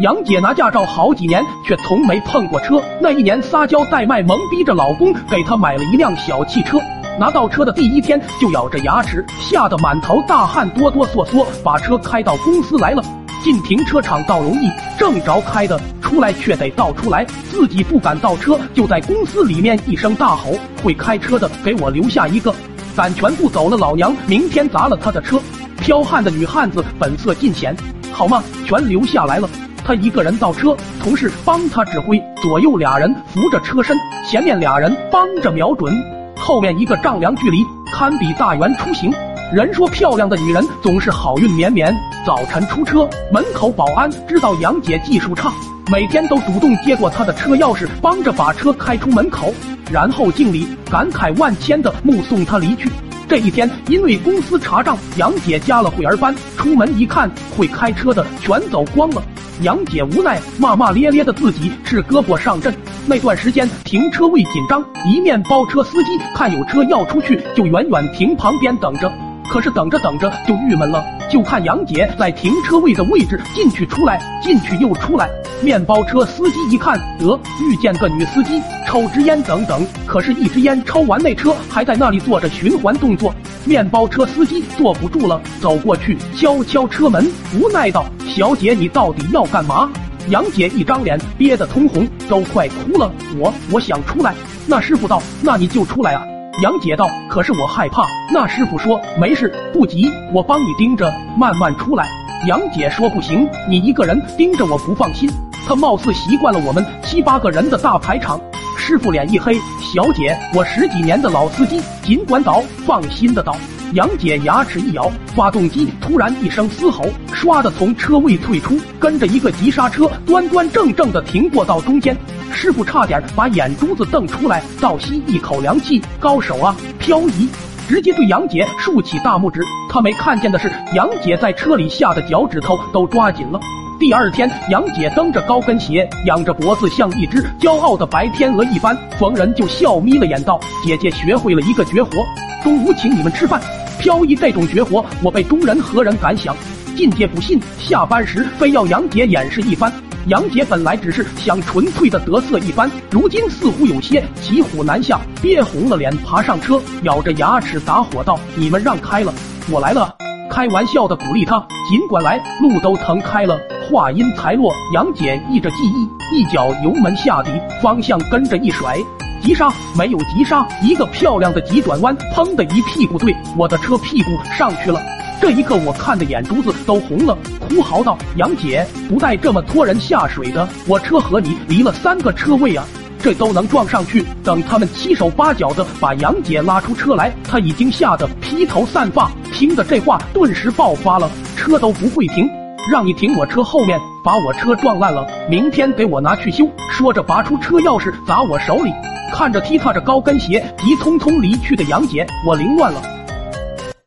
杨姐拿驾照好几年，却从没碰过车。那一年撒娇带卖，蒙逼着老公给她买了一辆小汽车。拿到车的第一天就咬着牙齿，吓得满头大汗，哆哆嗦嗦把车开到公司来了。进停车场倒容易，正着开的出来却得倒出来，自己不敢倒车，就在公司里面一声大吼：“会开车的给我留下一个！”敢全部走了，老娘明天砸了他的车！彪悍的女汉子本色尽显，好吗？全留下来了。他一个人倒车，同事帮他指挥，左右俩人扶着车身，前面俩人帮着瞄准。后面一个丈量距离，堪比大圆出行。人说漂亮的女人总是好运绵绵。早晨出车，门口保安知道杨姐技术差，每天都主动接过她的车钥匙，帮着把车开出门口，然后敬礼，感慨万千的目送她离去。这一天，因为公司查账，杨姐加了会儿班，出门一看，会开车的全走光了。杨姐无奈，骂骂咧咧的自己是胳膊上阵。那段时间停车位紧张，一面包车司机看有车要出去，就远远停旁边等着。可是等着等着就郁闷了，就看杨姐在停车位的位置进去出来，进去又出来。面包车司机一看，得遇见个女司机，抽支烟等等。可是，一支烟抽完，那车还在那里做着循环动作。面包车司机坐不住了，走过去敲敲车门，无奈道：“小姐，你到底要干嘛？”杨姐一张脸憋得通红，都快哭了。我我想出来。那师傅道：“那你就出来啊。”杨姐道：“可是我害怕。”那师傅说：“没事，不急，我帮你盯着，慢慢出来。”杨姐说：“不行，你一个人盯着我不放心。”他貌似习惯了我们七八个人的大排场。师傅脸一黑：“小姐，我十几年的老司机，尽管倒，放心的倒。”杨姐牙齿一咬，发动机突然一声嘶吼，唰的从车位退出，跟着一个急刹车，端端正正的停过道中间。师傅差点把眼珠子瞪出来，倒吸一口凉气，高手啊，漂移！直接对杨姐竖起大拇指。他没看见的是，杨姐在车里吓得脚趾头都抓紧了。第二天，杨姐蹬着高跟鞋，仰着脖子，像一只骄傲的白天鹅一般，逢人就笑眯了眼道：“姐姐学会了一个绝活，中午请你们吃饭。飘逸这种绝活，我辈中人何人敢想？进阶不信，下班时非要杨姐演示一番。”杨姐本来只是想纯粹的得瑟一番，如今似乎有些骑虎难下，憋红了脸爬上车，咬着牙齿打火道：“你们让开了，我来了。”开玩笑的鼓励他，尽管来，路都腾开了。话音才落，杨姐依着记忆，一脚油门下底，方向跟着一甩，急刹没有急刹，一个漂亮的急转弯，砰的一屁股对我的车屁股上去了。这一刻，我看的眼珠子都红了，哭嚎道：“杨姐，不带这么拖人下水的，我车和你离了三个车位啊！”这都能撞上去。等他们七手八脚的把杨姐拉出车来，他已经吓得披头散发。听的这话，顿时爆发了，车都不会停，让你停我车后面，把我车撞烂了，明天给我拿去修。说着，拔出车钥匙砸我手里。看着踢踏着高跟鞋急匆匆离去的杨姐，我凌乱了。